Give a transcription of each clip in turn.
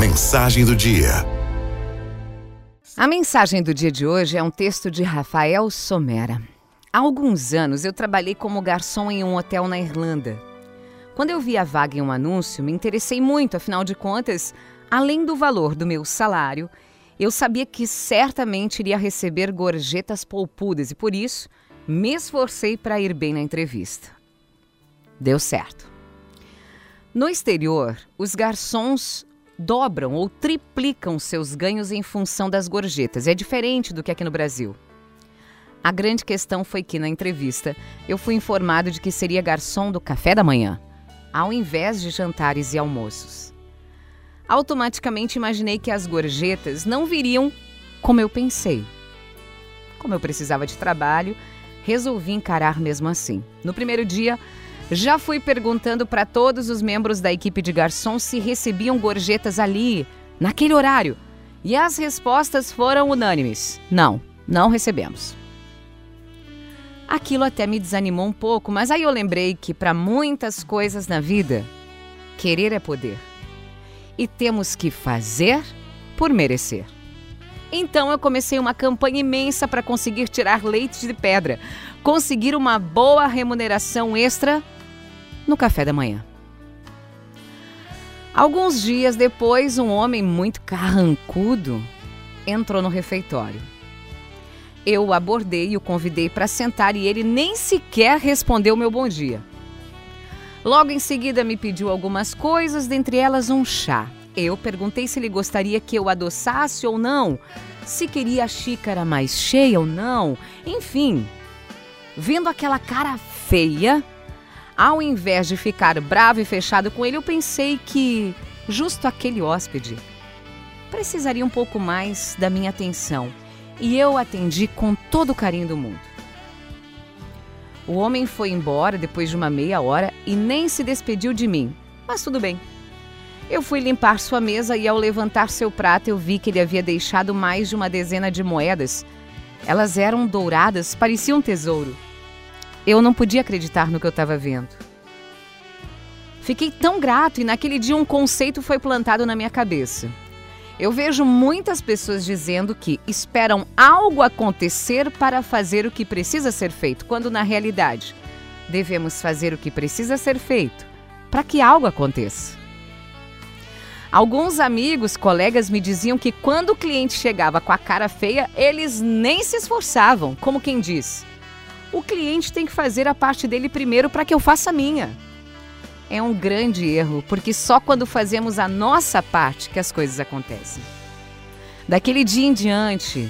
Mensagem do dia. A mensagem do dia de hoje é um texto de Rafael Somera. Há alguns anos eu trabalhei como garçom em um hotel na Irlanda. Quando eu vi a vaga em um anúncio, me interessei muito, afinal de contas, além do valor do meu salário, eu sabia que certamente iria receber gorjetas polpudas e por isso me esforcei para ir bem na entrevista. Deu certo. No exterior, os garçons dobram ou triplicam seus ganhos em função das gorjetas. É diferente do que aqui no Brasil. A grande questão foi que na entrevista eu fui informado de que seria garçom do café da manhã, ao invés de jantares e almoços. Automaticamente imaginei que as gorjetas não viriam como eu pensei. Como eu precisava de trabalho, resolvi encarar mesmo assim. No primeiro dia, já fui perguntando para todos os membros da equipe de garçom se recebiam gorjetas ali, naquele horário. E as respostas foram unânimes: não, não recebemos. Aquilo até me desanimou um pouco, mas aí eu lembrei que para muitas coisas na vida, querer é poder. E temos que fazer por merecer. Então eu comecei uma campanha imensa para conseguir tirar leite de pedra, conseguir uma boa remuneração extra no café da manhã. Alguns dias depois, um homem muito carrancudo entrou no refeitório. Eu o abordei e o convidei para sentar e ele nem sequer respondeu meu bom dia. Logo em seguida me pediu algumas coisas, dentre elas um chá. Eu perguntei se ele gostaria que eu adoçasse ou não, se queria a xícara mais cheia ou não, enfim. Vendo aquela cara feia, ao invés de ficar bravo e fechado com ele, eu pensei que justo aquele hóspede precisaria um pouco mais da minha atenção e eu atendi com todo o carinho do mundo. O homem foi embora depois de uma meia hora e nem se despediu de mim, mas tudo bem. Eu fui limpar sua mesa e, ao levantar seu prato, eu vi que ele havia deixado mais de uma dezena de moedas. Elas eram douradas, pareciam um tesouro. Eu não podia acreditar no que eu estava vendo. Fiquei tão grato e naquele dia um conceito foi plantado na minha cabeça. Eu vejo muitas pessoas dizendo que esperam algo acontecer para fazer o que precisa ser feito, quando na realidade devemos fazer o que precisa ser feito para que algo aconteça. Alguns amigos, colegas me diziam que quando o cliente chegava com a cara feia, eles nem se esforçavam, como quem diz: o cliente tem que fazer a parte dele primeiro para que eu faça a minha. É um grande erro, porque só quando fazemos a nossa parte que as coisas acontecem. Daquele dia em diante,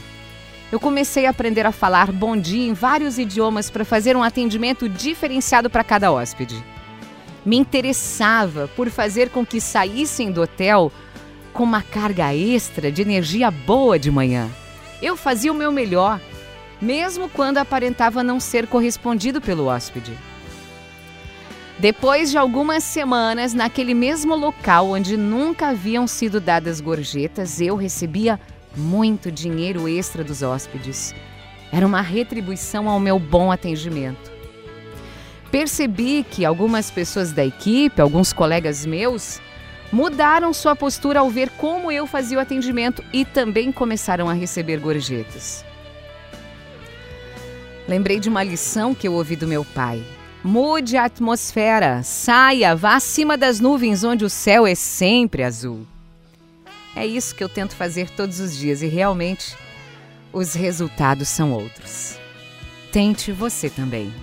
eu comecei a aprender a falar bom dia em vários idiomas para fazer um atendimento diferenciado para cada hóspede. Me interessava por fazer com que saíssem do hotel com uma carga extra de energia boa de manhã. Eu fazia o meu melhor mesmo quando aparentava não ser correspondido pelo hóspede. Depois de algumas semanas, naquele mesmo local onde nunca haviam sido dadas gorjetas, eu recebia muito dinheiro extra dos hóspedes. Era uma retribuição ao meu bom atendimento. Percebi que algumas pessoas da equipe, alguns colegas meus, mudaram sua postura ao ver como eu fazia o atendimento e também começaram a receber gorjetas. Lembrei de uma lição que eu ouvi do meu pai. Mude a atmosfera, saia, vá acima das nuvens onde o céu é sempre azul. É isso que eu tento fazer todos os dias e realmente os resultados são outros. Tente você também.